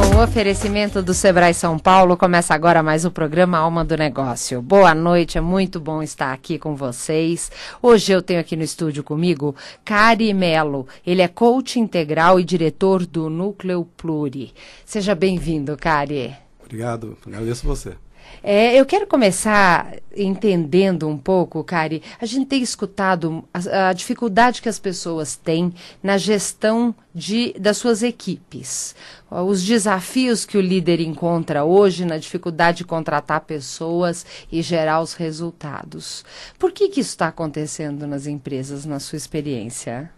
Com o oferecimento do Sebrae São Paulo, começa agora mais o programa Alma do Negócio. Boa noite, é muito bom estar aqui com vocês. Hoje eu tenho aqui no estúdio comigo Cari Melo. Ele é coach integral e diretor do Núcleo Pluri. Seja bem-vindo, Cari. Obrigado, agradeço você. É, eu quero começar entendendo um pouco, Cari. A gente tem escutado a, a dificuldade que as pessoas têm na gestão de, das suas equipes. Os desafios que o líder encontra hoje na dificuldade de contratar pessoas e gerar os resultados. Por que, que isso está acontecendo nas empresas, na sua experiência?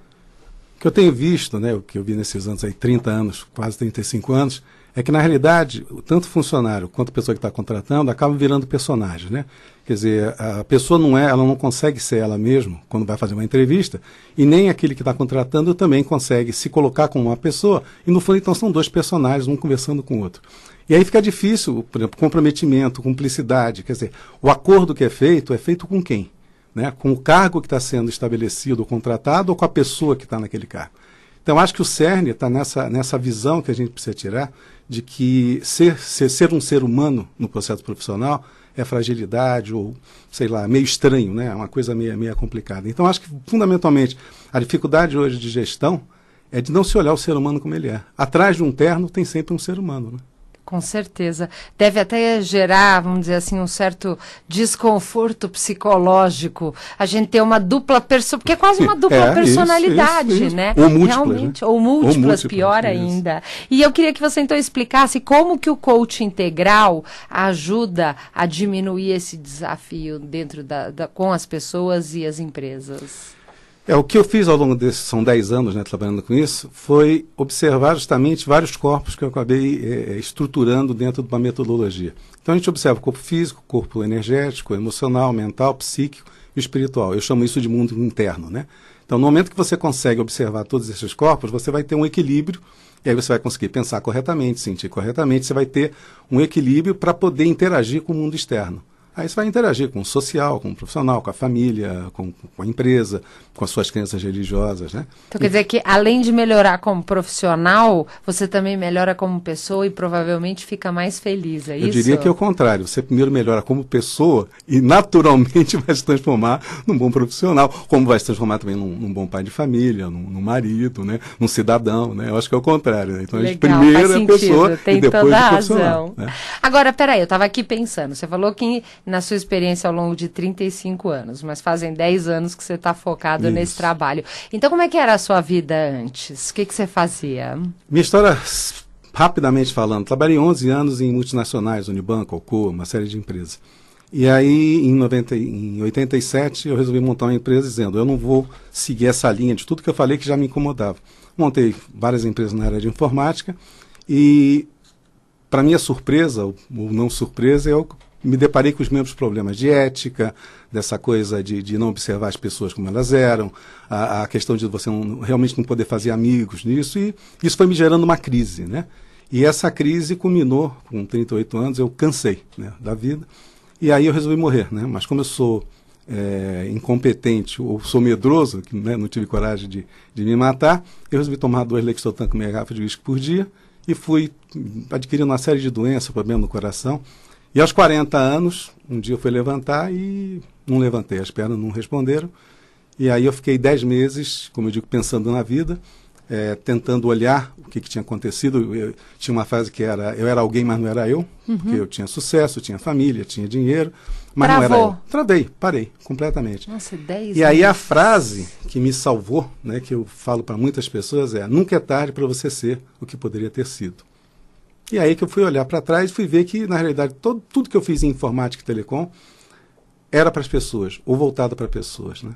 O que eu tenho visto, né, o que eu vi nesses anos aí, 30 anos, quase 35 anos, é que na realidade, tanto funcionário quanto pessoa que está contratando acabam virando personagens, né? Quer dizer, a pessoa não é, ela não consegue ser ela mesma quando vai fazer uma entrevista, e nem aquele que está contratando também consegue se colocar como uma pessoa, e no fundo então são dois personagens, um conversando com o outro. E aí fica difícil, por exemplo, comprometimento, cumplicidade, quer dizer, o acordo que é feito é feito com quem? Né? Com o cargo que está sendo estabelecido ou contratado ou com a pessoa que está naquele cargo. Então, acho que o CERN está nessa, nessa visão que a gente precisa tirar de que ser, ser, ser um ser humano no processo profissional é fragilidade ou, sei lá, meio estranho, né? É uma coisa meio, meio complicada. Então, acho que, fundamentalmente, a dificuldade hoje de gestão é de não se olhar o ser humano como ele é. Atrás de um terno tem sempre um ser humano, né? Com certeza. Deve até gerar, vamos dizer assim, um certo desconforto psicológico. A gente ter uma dupla pessoa, porque é quase uma dupla é, personalidade, isso, isso, né? Ou múltiplas, Realmente, né? ou múltiplas, ou múltiplas pior ainda. E eu queria que você então explicasse como que o coach integral ajuda a diminuir esse desafio dentro da, da com as pessoas e as empresas. É, o que eu fiz ao longo desses, são 10 anos né, trabalhando com isso, foi observar justamente vários corpos que eu acabei é, estruturando dentro de uma metodologia. Então a gente observa o corpo físico, corpo energético, emocional, mental, psíquico e espiritual. Eu chamo isso de mundo interno, né? Então no momento que você consegue observar todos esses corpos, você vai ter um equilíbrio e aí você vai conseguir pensar corretamente, sentir corretamente, você vai ter um equilíbrio para poder interagir com o mundo externo. Aí você vai interagir com o social, com o profissional, com a família, com, com a empresa, com as suas crenças religiosas, né? Então quer dizer que além de melhorar como profissional, você também melhora como pessoa e provavelmente fica mais feliz, é Eu isso? Eu diria que é o contrário. Você primeiro melhora como pessoa e naturalmente vai se transformar num bom profissional, como vai se transformar também num, num bom pai de família, num, num, marido, né? Num cidadão, né? Eu acho que é o contrário. Né? Então Legal, a gente primeiro é a pessoa Tem e depois toda o profissional. Né? Agora, peraí, eu estava aqui pensando. Você falou que na sua experiência ao longo de 35 anos, mas fazem 10 anos que você está focado Isso. nesse trabalho. Então, como é que era a sua vida antes? O que, que você fazia? Minha história, rapidamente falando, trabalhei 11 anos em multinacionais, Unibanco, Alcoa, uma série de empresas. E aí, em, 90, em 87, eu resolvi montar uma empresa dizendo, eu não vou seguir essa linha de tudo que eu falei que já me incomodava. Montei várias empresas na área de informática e, para minha surpresa, ou não surpresa, eu me deparei com os mesmos problemas de ética, dessa coisa de, de não observar as pessoas como elas eram, a, a questão de você não, realmente não poder fazer amigos nisso, e isso foi me gerando uma crise, né? E essa crise culminou, com 38 anos, eu cansei né, da vida, e aí eu resolvi morrer, né? Mas como eu sou é, incompetente ou sou medroso, que né, não tive coragem de, de me matar, eu resolvi tomar dois Lexotan com meia garrafa de uísque por dia, e fui adquirindo uma série de doenças, problemas no coração, e aos 40 anos, um dia eu fui levantar e não levantei, as pernas não responderam. E aí eu fiquei 10 meses, como eu digo, pensando na vida, é, tentando olhar o que, que tinha acontecido. Eu, tinha uma fase que era eu era alguém, mas não era eu, uhum. porque eu tinha sucesso, tinha família, tinha dinheiro, mas Travou. não era eu. Travei, parei completamente. Nossa, 10 E aí a frase que me salvou, né, que eu falo para muitas pessoas é: nunca é tarde para você ser o que poderia ter sido. E aí que eu fui olhar para trás e fui ver que, na realidade, todo, tudo que eu fiz em informática e telecom era para as pessoas, ou voltada para pessoas, né?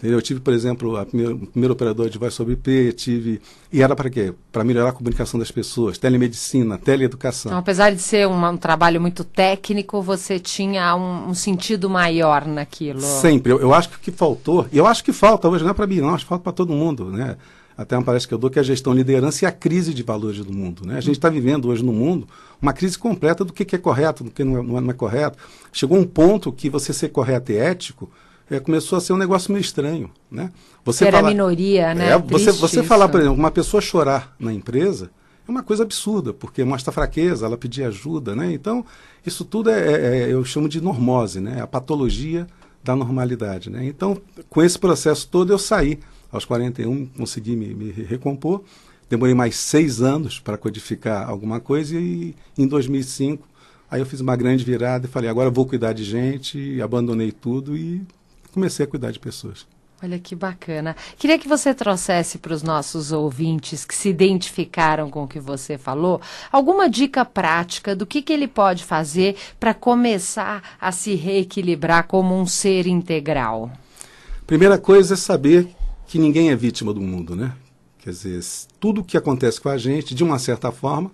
Eu tive, por exemplo, a primeira, o primeiro operador de voz sobre IP, tive. E era para quê? Para melhorar a comunicação das pessoas, telemedicina, teleeducação. Então, apesar de ser um, um trabalho muito técnico, você tinha um, um sentido maior naquilo. Sempre. Eu, eu, acho que o que faltou, e eu acho que falta hoje, não é para mim, não, acho que falta para todo mundo, né? Até uma palestra que eu dou que é a gestão, liderança e a crise de valores do mundo. Né? A gente está vivendo hoje no mundo uma crise completa do que, que é correto, do que não é, não é, correto. Chegou um ponto que você ser correto e ético é, começou a ser um negócio meio estranho, né? Você Era falar, a minoria, né? É, você, você falar, por exemplo, uma pessoa chorar na empresa é uma coisa absurda, porque mostra fraqueza, ela pedir ajuda, né? Então, isso tudo é, é, é eu chamo de normose, né? A patologia da normalidade, né? Então, com esse processo todo, eu saí aos 41, consegui me, me recompor. Demorei mais seis anos para codificar alguma coisa e em 2005 aí eu fiz uma grande virada e falei, agora vou cuidar de gente, abandonei tudo e comecei a cuidar de pessoas. Olha que bacana. Queria que você trouxesse para os nossos ouvintes que se identificaram com o que você falou, alguma dica prática do que, que ele pode fazer para começar a se reequilibrar como um ser integral. Primeira coisa é saber que ninguém é vítima do mundo, né? Quer dizer, tudo o que acontece com a gente, de uma certa forma,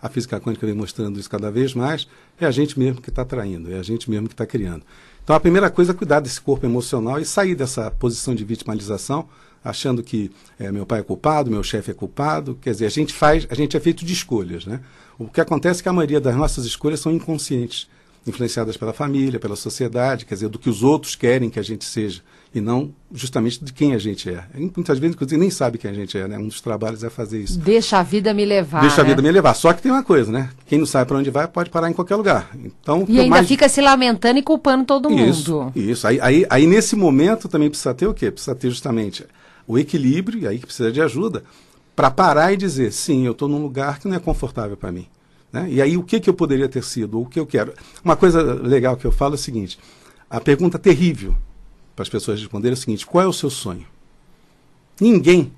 a física quântica vem mostrando isso cada vez mais, é a gente mesmo que está traindo, é a gente mesmo que está criando. Então a primeira coisa é cuidar desse corpo emocional e sair dessa posição de vitimalização, achando que é, meu pai é culpado, meu chefe é culpado. Quer dizer, a gente faz, a gente é feito de escolhas, né? O que acontece é que a maioria das nossas escolhas são inconscientes, influenciadas pela família, pela sociedade, quer dizer, do que os outros querem que a gente seja e não justamente de quem a gente é. Muitas vezes, inclusive, nem sabe quem a gente é, né? Um dos trabalhos é fazer isso. Deixa a vida me levar. Deixa né? a vida me levar. Só que tem uma coisa, né? Quem não sabe para onde vai pode parar em qualquer lugar. Então, e ainda mais... fica se lamentando e culpando todo isso, mundo. Isso. Aí, aí, aí, nesse momento, também precisa ter o quê? Precisa ter justamente o equilíbrio, e aí que precisa de ajuda, para parar e dizer, sim, eu estou num lugar que não é confortável para mim. Né? E aí, o que, que eu poderia ter sido? Ou o que eu quero? Uma coisa legal que eu falo é o seguinte, a pergunta terrível para as pessoas responderem é o seguinte: qual é o seu sonho? Ninguém.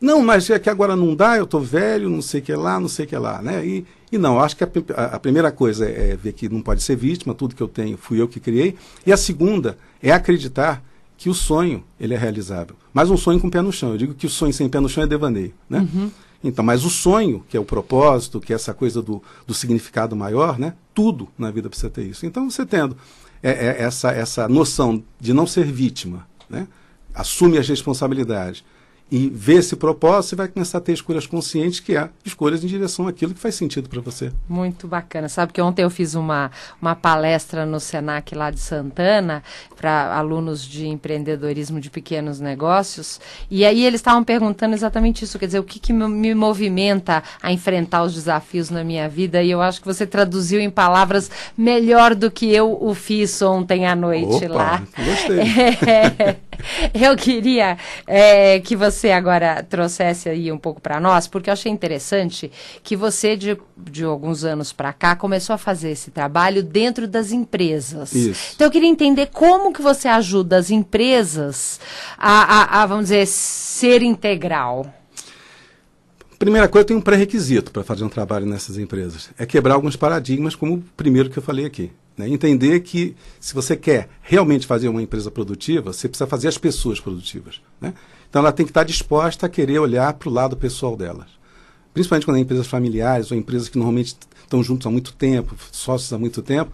Não, mas é que agora não dá, eu estou velho, não sei o que lá, não sei o que lá. Né? E, e não, acho que a, a, primeira coisa é ver que não pode ser vítima, tudo que eu tenho fui eu que criei. E a segunda é acreditar que o sonho ele é realizável. Mas um sonho com pé no chão. Eu digo que o sonho sem pé no chão é devaneio. Né? Uhum. Então, mas o sonho, que é o propósito, que é essa coisa do, do significado maior, né? tudo na vida precisa ter isso. Então, você tendo é, é essa, essa noção de não ser vítima, né? assume as responsabilidades e vê esse propósito, você vai começar a ter escolhas conscientes, que é escolhas em direção àquilo que faz sentido para você. Muito bacana. Sabe que ontem eu fiz uma, uma palestra no Senac lá de Santana para alunos de empreendedorismo de pequenos negócios, e aí eles estavam perguntando exatamente isso, quer dizer, o que, que me movimenta a enfrentar os desafios na minha vida, e eu acho que você traduziu em palavras melhor do que eu o fiz ontem à noite Opa, lá. Gostei. É, eu queria é, que você agora trouxesse aí um pouco para nós, porque eu achei interessante que você, de, de alguns anos para cá, começou a fazer esse trabalho dentro das empresas. Isso. Então eu queria entender como que você ajuda as empresas a, a, a vamos dizer, ser integral. Primeira coisa, tem um pré-requisito para fazer um trabalho nessas empresas. É quebrar alguns paradigmas, como o primeiro que eu falei aqui. Né? Entender que se você quer realmente fazer uma empresa produtiva, você precisa fazer as pessoas produtivas. Né? Então ela tem que estar disposta a querer olhar para o lado pessoal delas. Principalmente quando é empresas familiares ou empresas que normalmente estão juntos há muito tempo, sócios há muito tempo,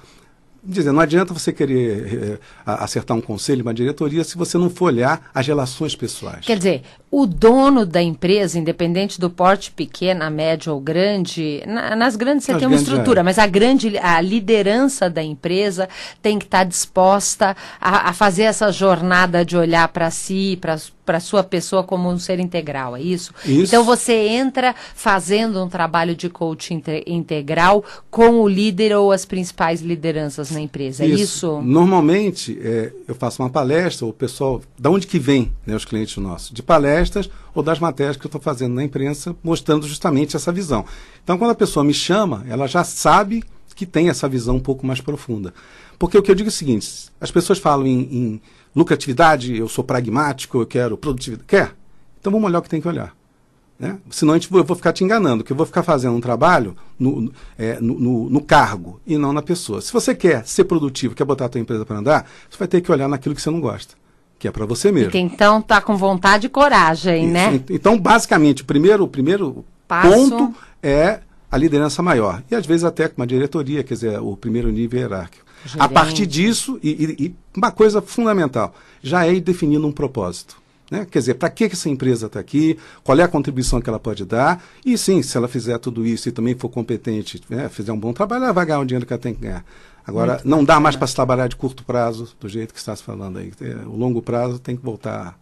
dizer, não adianta você querer é, acertar um conselho, uma diretoria, se você não for olhar as relações pessoais. Quer dizer, o dono da empresa, independente do porte pequeno, médio ou grande, na, nas grandes você nas tem uma estrutura, é. mas a grande, a liderança da empresa tem que estar disposta a, a fazer essa jornada de olhar para si, para para sua pessoa como um ser integral, é isso? isso? Então você entra fazendo um trabalho de coaching integral com o líder ou as principais lideranças na empresa, isso. é isso? Normalmente é, eu faço uma palestra, o pessoal, da onde que vem né, os clientes nossos? De palestras ou das matérias que eu estou fazendo na imprensa, mostrando justamente essa visão. Então quando a pessoa me chama, ela já sabe que tem essa visão um pouco mais profunda. Porque o que eu digo é o seguinte: as pessoas falam em, em lucratividade, eu sou pragmático, eu quero produtividade. Quer? Então vamos olhar o que tem que olhar. Né? Senão a gente, eu vou ficar te enganando, que eu vou ficar fazendo um trabalho no, é, no, no, no, cargo e não na pessoa. Se você quer ser produtivo, quer botar a tua empresa para andar, você vai ter que olhar naquilo que você não gosta, que é para você mesmo. E então tá com vontade e coragem, Isso. né? Então, basicamente, o primeiro, o primeiro ponto é a liderança maior. E às vezes até com uma diretoria, quer dizer, o primeiro nível hierárquico. Gerente. A partir disso, e, e, e uma coisa fundamental, já é ir definindo um propósito. Né? Quer dizer, para que essa empresa está aqui, qual é a contribuição que ela pode dar, e sim, se ela fizer tudo isso e também for competente, né, fizer um bom trabalho, ela vai ganhar o dinheiro que ela tem que ganhar. Agora, Muito não dá mais para se trabalhar de curto prazo, do jeito que está se falando aí. É, o longo prazo tem que voltar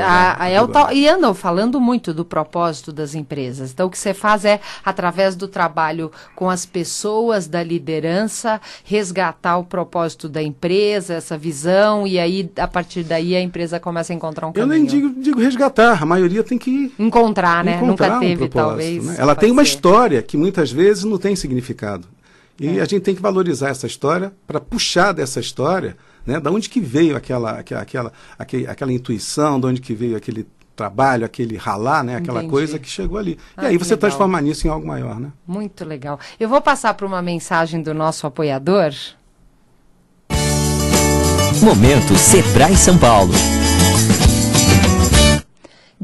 a, a, a e andam falando muito do propósito das empresas. Então, o que você faz é, através do trabalho com as pessoas da liderança, resgatar o propósito da empresa, essa visão, e aí, a partir daí, a empresa começa a encontrar um caminho. Eu nem digo, digo resgatar, a maioria tem que... Encontrar, né? Encontrar Nunca teve, um talvez. Né? Ela tem uma ser. história que muitas vezes não tem significado. E é. a gente tem que valorizar essa história para puxar dessa história né? Da onde que veio aquela, aquela, aquela, aquela intuição, de onde que veio aquele trabalho, aquele ralar, né? Aquela Entendi. coisa que chegou ali. Ah, e aí você legal. transforma isso em algo maior, né? Muito legal. Eu vou passar para uma mensagem do nosso apoiador. Momento Sebrae São Paulo.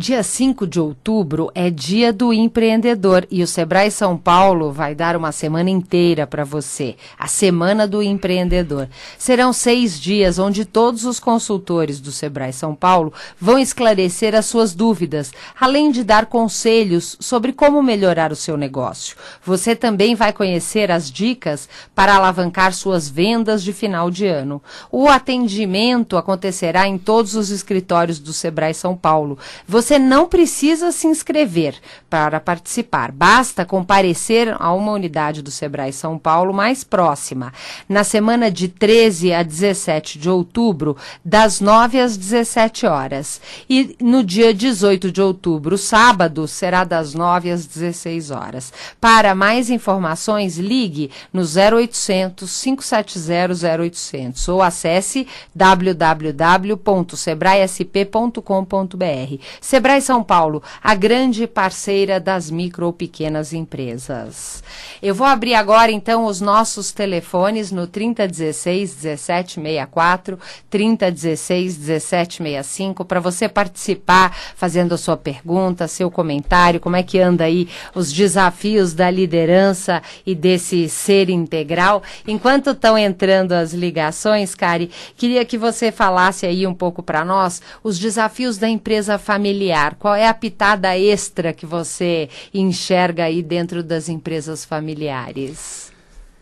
Dia 5 de outubro é dia do empreendedor e o Sebrae São Paulo vai dar uma semana inteira para você, a Semana do Empreendedor. Serão seis dias onde todos os consultores do Sebrae São Paulo vão esclarecer as suas dúvidas, além de dar conselhos sobre como melhorar o seu negócio. Você também vai conhecer as dicas para alavancar suas vendas de final de ano. O atendimento acontecerá em todos os escritórios do Sebrae São Paulo. Você você não precisa se inscrever para participar, basta comparecer a uma unidade do Sebrae São Paulo mais próxima, na semana de 13 a 17 de outubro, das 9 às 17 horas. E no dia 18 de outubro, sábado, será das 9 às 16 horas. Para mais informações, ligue no 0800 570 0800 ou acesse www.sebraesp.com.br. Sebrae São Paulo, a grande parceira das micro ou pequenas empresas. Eu vou abrir agora então os nossos telefones no 3016 1764, 3016 1765 para você participar, fazendo a sua pergunta, seu comentário, como é que anda aí os desafios da liderança e desse ser integral. Enquanto estão entrando as ligações, Cari, queria que você falasse aí um pouco para nós os desafios da empresa familiar familiar? Qual é a pitada extra que você enxerga aí dentro das empresas familiares?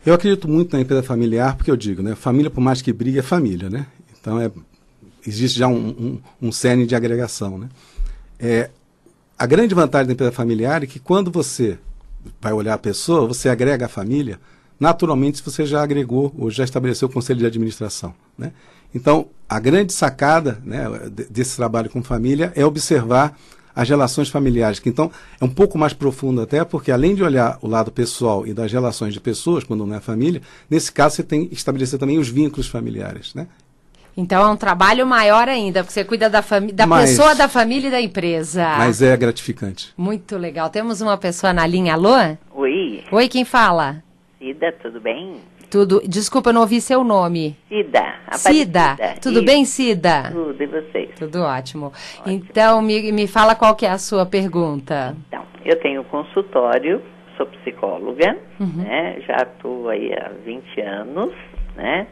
Eu acredito muito na empresa familiar, porque eu digo, né? Família, por mais que brigue, é família, né? Então, é, existe já um, um, um cerne de agregação, né? É, a grande vantagem da empresa familiar é que quando você vai olhar a pessoa, você agrega a família, naturalmente você já agregou ou já estabeleceu o conselho de administração, né? Então, a grande sacada né, desse trabalho com família é observar as relações familiares, que então é um pouco mais profundo até, porque além de olhar o lado pessoal e das relações de pessoas, quando não é família, nesse caso você tem que estabelecer também os vínculos familiares, né? Então é um trabalho maior ainda, porque você cuida da, da mas, pessoa, da família e da empresa. Mas é gratificante. Muito legal. Temos uma pessoa na linha. Alô? Oi. Oi, quem fala? Cida, tudo bem? Tudo. Desculpa, eu não ouvi seu nome. Cida. Cida. Tudo Isso. bem, Cida? Tudo, e vocês? Tudo ótimo. ótimo. Então, me, me fala qual que é a sua pergunta. Então, eu tenho consultório, sou psicóloga, uhum. né? Já estou aí há 20 anos, né?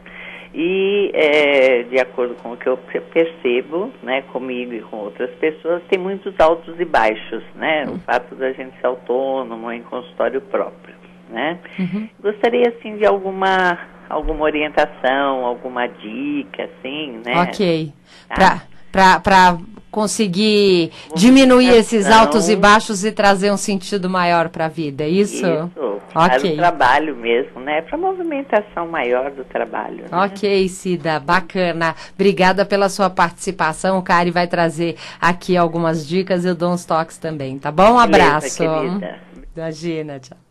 E é, de acordo com o que eu percebo, né, comigo e com outras pessoas, tem muitos altos e baixos, né? Uhum. O fato da gente ser autônomo em consultório próprio né? Uhum. Gostaria, assim, de alguma, alguma orientação, alguma dica, assim, né? Ok. Tá? Para conseguir diminuir esses altos e baixos e trazer um sentido maior para a vida, é isso? Isso. Para o trabalho mesmo, né? Para a movimentação maior do trabalho. Né? Ok, Cida, bacana. Obrigada pela sua participação. O Cari vai trazer aqui algumas dicas e eu dou uns toques também, tá bom? Um abraço. Beleza, querida. Imagina, tchau.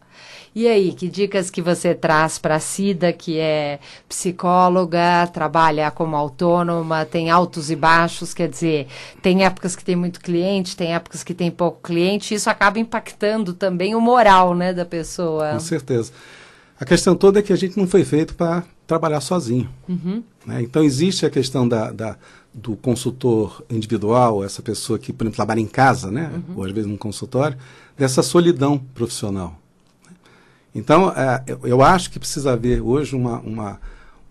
E aí, que dicas que você traz para a Cida, que é psicóloga, trabalha como autônoma, tem altos e baixos, quer dizer, tem épocas que tem muito cliente, tem épocas que tem pouco cliente, isso acaba impactando também o moral, né, da pessoa. Com certeza. A questão toda é que a gente não foi feito para trabalhar sozinho. Uhum. Né? Então existe a questão da, da, do consultor individual, essa pessoa que, por exemplo, trabalha em casa, né? Uhum. ou às vezes num consultório, dessa solidão profissional. Então, é, eu acho que precisa haver hoje uma, uma,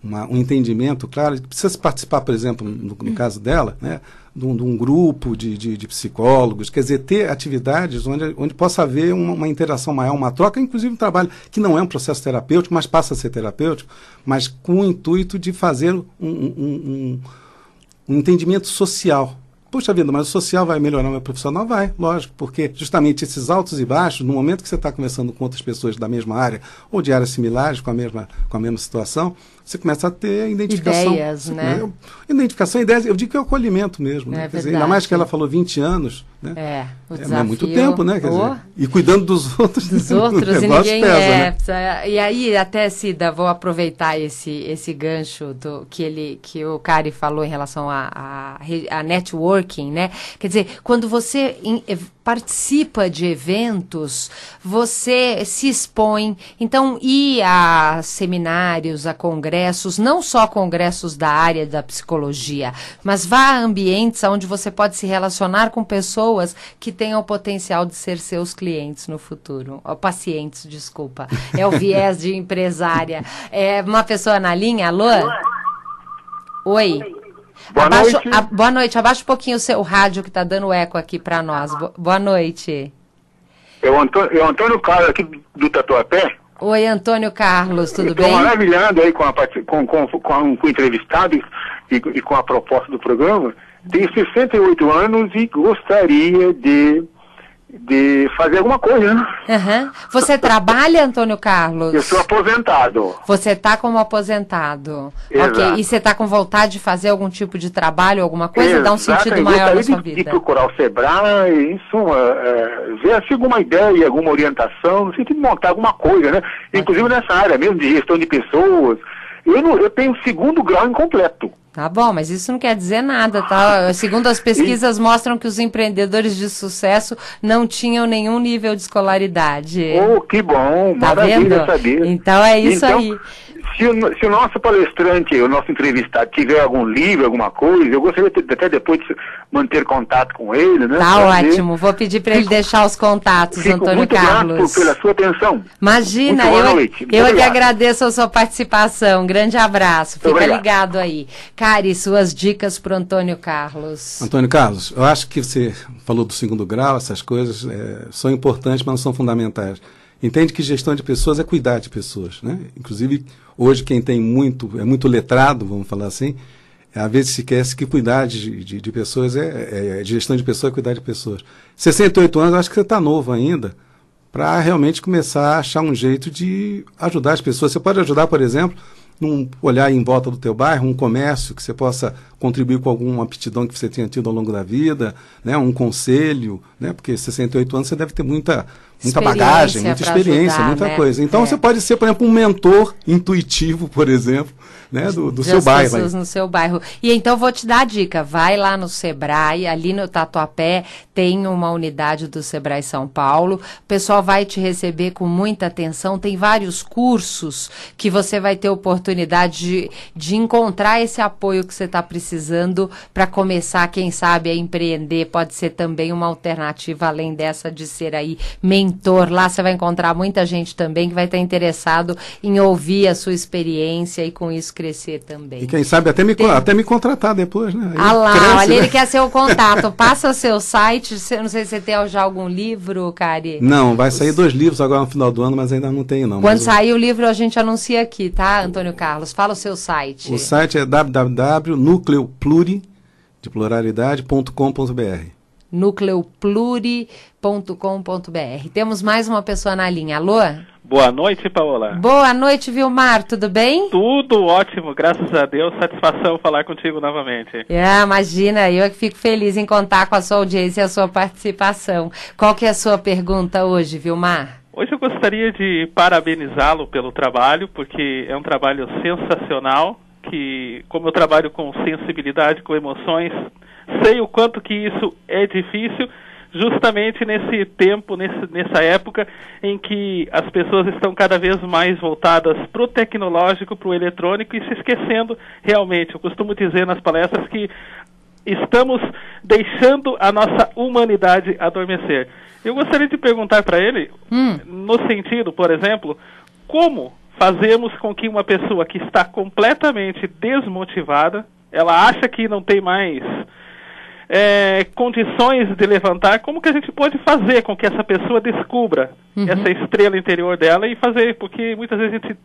uma, um entendimento claro, precisa participar, por exemplo, no, no caso dela, né, de, um, de um grupo de, de, de, psicólogos, quer dizer, ter atividades onde, onde possa haver uma, uma, interação maior, uma troca, inclusive um trabalho que não é um processo terapêutico, mas passa a ser terapêutico, mas com o intuito de fazer um, um, um, um entendimento social Puxa vida, mas o social vai melhorar o meu profissional? Vai, lógico, porque justamente esses altos e baixos, no momento que você está conversando com outras pessoas da mesma área ou de áreas similares, com a mesma, com a mesma situação, você começa a ter identificação. Ideias, né? né? Identificação, ideias, eu digo que é o acolhimento mesmo. Né? É Quer dizer, ainda mais que ela falou 20 anos, né? É, o desafio, é, é muito tempo, né? Quer oh. dizer, e cuidando dos outros. Dos outros, e ninguém pesa, é. Né? E aí, até, Cida, vou aproveitar esse, esse gancho do, que, ele, que o Cari falou em relação a, a, a networking, né? Quer dizer, quando você in, participa de eventos, você se expõe. Então, ir a seminários, a congressos, não só congressos da área da psicologia, mas vá a ambientes onde você pode se relacionar com pessoas que tenham o potencial de ser seus clientes no futuro. Ou pacientes, desculpa. É o viés de empresária. É uma pessoa na linha, alô? Oi. Boa Abaixo, noite. A, boa noite. Abaixa um pouquinho o seu rádio que está dando eco aqui para nós. Bo, boa noite. É o Antônio, é o Antônio Carlos aqui do Tatuapé. Oi, Antônio Carlos, tudo Estou bem? maravilhando aí com, a, com, com, com, com o entrevistado e, e com a proposta do programa. Tenho 68 anos e gostaria de de fazer alguma coisa, né? Uhum. Você trabalha, Antônio Carlos? Eu sou aposentado. Você está como aposentado. Exato. Ok. E você está com vontade de fazer algum tipo de trabalho, alguma coisa? Dá um sentido Eu maior na gostaria sua de, vida. de procurar o Sebrae, em suma, é, ver assim, alguma ideia, alguma orientação, no sentido de montar alguma coisa, né? Inclusive nessa área mesmo de gestão de pessoas. Eu, não, eu tenho segundo grau incompleto. Tá bom, mas isso não quer dizer nada, tá? Segundo as pesquisas mostram que os empreendedores de sucesso não tinham nenhum nível de escolaridade. Oh, que bom, Tá maravilha vendo? saber. Então é isso Então, aí. Se o, se o nosso palestrante, o nosso entrevistado, tiver algum livro, alguma coisa, eu gostaria de, até depois de manter contato com ele, né? Tá ótimo. Vou pedir para ele deixar os contatos, Fico Antônio muito grato Carlos. por- pela sua atenção. Imagina, Muito boa eu, noite. Muito eu é que agradeço a sua participação. Grande abraço. Fica obrigado. ligado aí. Cari, suas dicas para Antônio Carlos. Antônio Carlos, eu acho que você falou do segundo grau, essas coisas é, são importantes, mas não são fundamentais. Entende que gestão de pessoas é cuidar de pessoas, né? Inclusive, hoje quem tem muito, é muito letrado, vamos falar assim, é, às vezes se esquece que cuidar de, de, de pessoas é, é, é- gestão de pessoas é cuidar de pessoas. 68 anos, eu acho que você está novo ainda para realmente começar a achar um jeito de ajudar as pessoas. Você pode ajudar, por exemplo, num olhar em volta do teu bairro, um comércio que você possa contribuir com alguma aptidão que você tenha tido ao longo da vida, né, um conselho, né, porque 68 anos você deve ter muita muita bagagem, muita experiência, ajudar, muita né? coisa. Então É. você pode ser, por exemplo, um mentor intuitivo, por exemplo, né, do, do seu bairro. pessoas aí. no seu bairro. E então vou te dar a dica, vai lá no Sebrae, ali no Tatuapé tem uma unidade do Sebrae São Paulo. O pessoal vai te receber com muita atenção, tem vários cursos que você vai ter oportunidade de, de encontrar esse apoio que você está precisando para começar, quem sabe, a empreender. Pode ser também uma alternativa, além dessa de ser aí mentor. Lá você vai encontrar muita gente também que vai estar interessado em ouvir a sua experiência e com isso crescer também. E quem sabe até me, Tem- até me contratar depois, né? Ah lá, cresce, olha, né? ele quer seu contato. Passa seu site. Não sei se você tem já algum livro, Cari. Não, vai sair dois livros agora no final do ano, mas ainda não tenho não. Quando o- sair o livro, a gente anuncia aqui, tá, Antônio Carlos? Fala o seu site. O site é www.nucleopluri, de pluralidade.com.br. nucleopluri.com.br. Temos mais uma pessoa na linha. Alô? Boa noite, Paola. Boa noite, Vilmar. Tudo bem? Tudo ótimo, graças a Deus. Satisfação falar contigo novamente. Ah, imagina, eu é que fico feliz em contar com a sua audiência e a sua participação. Qual que é a sua pergunta hoje, Vilmar? Hoje eu gostaria de parabenizá-lo pelo trabalho, porque é um trabalho sensacional, que como eu trabalho com sensibilidade, com emoções, sei o quanto que isso é difícil, justamente nesse tempo, nesse, nessa época em que as pessoas estão cada vez mais voltadas para o tecnológico, para o eletrônico e se esquecendo realmente. Eu costumo dizer nas palestras que estamos deixando a nossa humanidade adormecer. Eu gostaria de perguntar para ele, hum. no sentido, por exemplo, como fazemos com que uma pessoa que está completamente desmotivada, ela acha que não tem mais é, condições de levantar, como que a gente pode fazer com que essa pessoa descubra uhum. essa estrela interior dela e fazer, porque muitas vezes a gente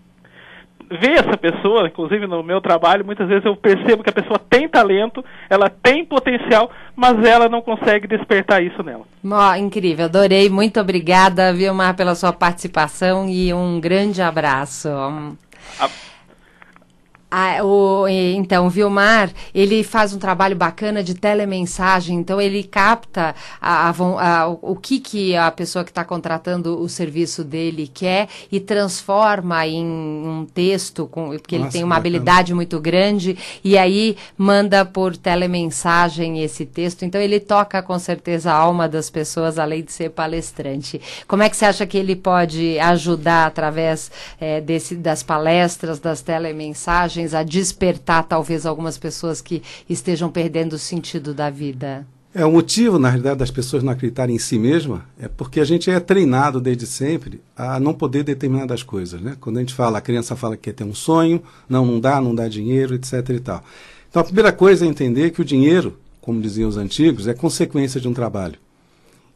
ver essa pessoa, inclusive no meu trabalho, muitas vezes eu percebo que a pessoa tem talento, ela tem potencial, mas ela não consegue despertar isso nela. Oh, incrível, adorei. Muito obrigada, Vilmar, pela sua participação e um grande abraço. A... Ah, o, então, o Vilmar, ele faz um trabalho bacana de telemensagem, então ele capta a, a, a, o que, que a pessoa que está contratando o serviço dele quer e transforma em um texto, com, porque Nossa, ele tem uma bacana. habilidade muito grande, e aí manda por telemensagem esse texto. Então ele toca com certeza a alma das pessoas, além de ser palestrante. Como é que você acha que ele pode ajudar através é, desse, das palestras, das telemensagens? A despertar talvez algumas pessoas que estejam perdendo o sentido da vida? É o motivo, na realidade, das pessoas não acreditarem em si mesma é porque a gente é treinado desde sempre a não poder determinadas coisas, né? Quando a gente fala, a criança fala que quer ter um sonho, não, não dá, não dá dinheiro, etc e tal. Então a primeira coisa é entender que o dinheiro, como diziam os antigos, é consequência de um trabalho.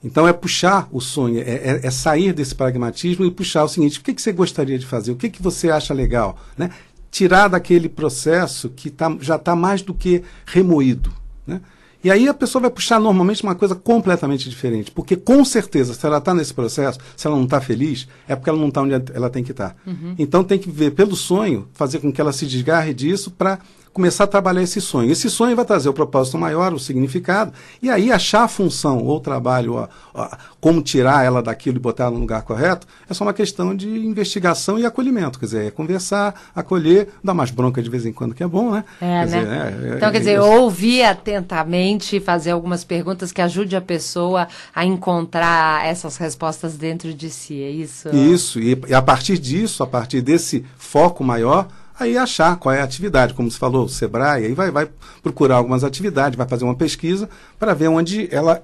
Então é puxar o sonho, é, é, é sair desse pragmatismo e puxar o seguinte: o que, que você gostaria de fazer? O que, que você acha legal? Né? Tirar daquele processo que tá, já está mais do que remoído. Né? E aí a pessoa vai puxar normalmente uma coisa completamente diferente. Porque com certeza, se ela está nesse processo, se ela não está feliz, é porque ela não está onde ela tem que estar. Tá. Uhum. Então tem que ver pelo sonho, fazer com que ela se desgarre disso para começar a trabalhar esse sonho. Esse sonho vai trazer o propósito maior, o significado, e aí achar a função ou trabalho, ó, ó, como tirar ela daquilo e botar ela no lugar correto, é só uma questão de investigação e acolhimento. Quer dizer, é conversar, acolher, dar mais bronca de vez em quando, que é bom, né? É, quer né? Dizer, é, é, então, quer dizer, ouvir atentamente, fazer algumas perguntas que ajude a pessoa a encontrar essas respostas dentro de si, é isso? Isso, e, e a partir disso, a partir desse foco maior, aí achar qual é a atividade, como você falou, o Sebrae, aí vai, vai procurar algumas atividades, vai fazer uma pesquisa para ver onde ela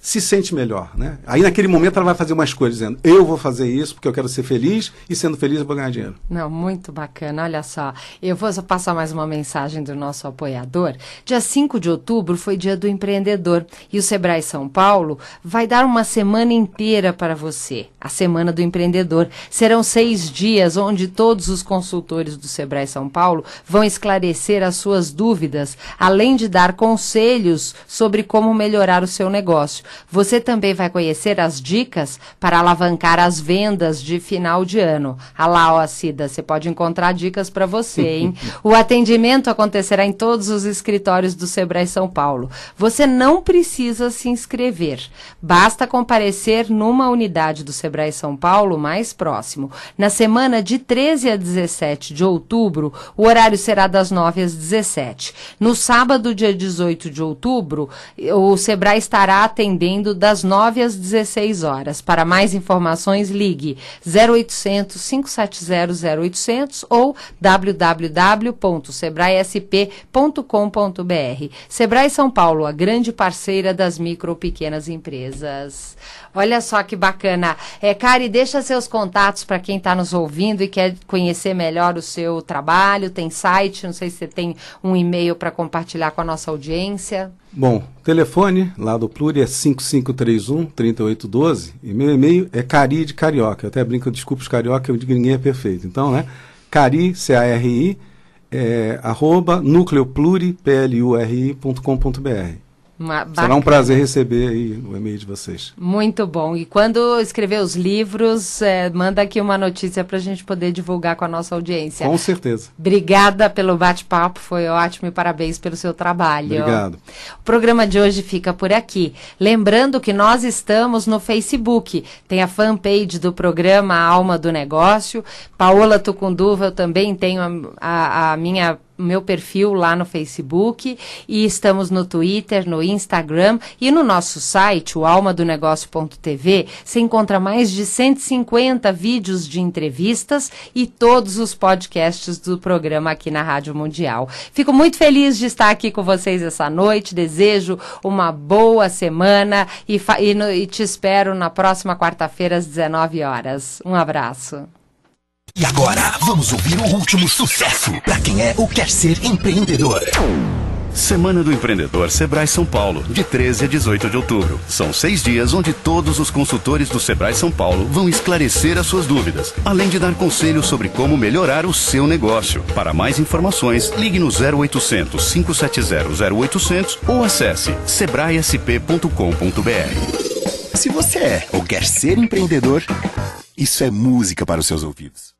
se sente melhor, né? Aí naquele momento ela vai fazer uma escolha dizendo, eu vou fazer isso porque eu quero ser feliz e sendo feliz eu vou ganhar dinheiro. Não, muito bacana, olha só. Eu vou só passar mais uma mensagem do nosso apoiador. Dia 5 de outubro foi dia do empreendedor e o Sebrae São Paulo vai dar uma semana inteira para você, a Semana do Empreendedor. Serão seis dias onde todos os consultores do Sebrae São Paulo vão esclarecer as suas dúvidas, além de dar conselhos sobre como melhorar o seu negócio. Você também vai conhecer as dicas para alavancar as vendas de final de ano. Ah lá, ó, Cida, você pode encontrar dicas para você, hein? o atendimento acontecerá em todos os escritórios do Sebrae São Paulo. Você não precisa se inscrever. Basta comparecer numa unidade do Sebrae São Paulo mais próximo. Na semana de 13 a 17 de outubro, o horário será das 9 às 17. No sábado, dia 18 de outubro, o Sebrae estará atendendo atendendo das 9 às 16 horas. Para mais informações, ligue 0800 570 0800 ou www.sebraesp.com.br. Sebrae São Paulo, a grande parceira das micro pequenas empresas. Olha só que bacana. É, Cari, deixa seus contatos para quem está nos ouvindo e quer conhecer melhor o seu trabalho. Tem site, não sei se você tem um e-mail para compartilhar com a nossa audiência. Bom, telefone lá do Pluri é 5531 3812 e meu e-mail é cari de carioca. Eu até brinco, desculpa os carioca, eu digo ninguém é perfeito. Então, né? Cari, C-A-R-I, é, arroba nucleopluri.com.br. Uma Será um prazer receber aí o e-mail de vocês. Muito bom. E quando escrever os livros, é, manda aqui uma notícia para a gente poder divulgar com a nossa audiência. Com certeza. Obrigada pelo bate-papo, foi ótimo e parabéns pelo seu trabalho. Obrigado. O programa de hoje fica por aqui. Lembrando que nós estamos no Facebook, tem a fanpage do programa Alma do Negócio. Paola Tucunduva, eu também tenho a, a, a minha meu perfil lá no Facebook e estamos no Twitter, no Instagram e no nosso site, o almadonegócio.tv, você encontra mais de 150 vídeos de entrevistas e todos os podcasts do programa aqui na Rádio Mundial. Fico muito feliz de estar aqui com vocês essa noite, desejo uma boa semana e, e, no, e te espero na próxima quarta-feira às 19 horas. Um abraço. E agora, vamos ouvir o último sucesso para quem é ou quer ser empreendedor. Semana do Empreendedor Sebrae São Paulo, de 13 a 18 de outubro. São seis dias onde todos os consultores do Sebrae São Paulo vão esclarecer as suas dúvidas, além de dar conselhos sobre como melhorar o seu negócio. Para mais informações, ligue no 0800 570 0800 ou acesse sebraesp.com.br. Se você é ou quer ser empreendedor, isso é música para os seus ouvidos.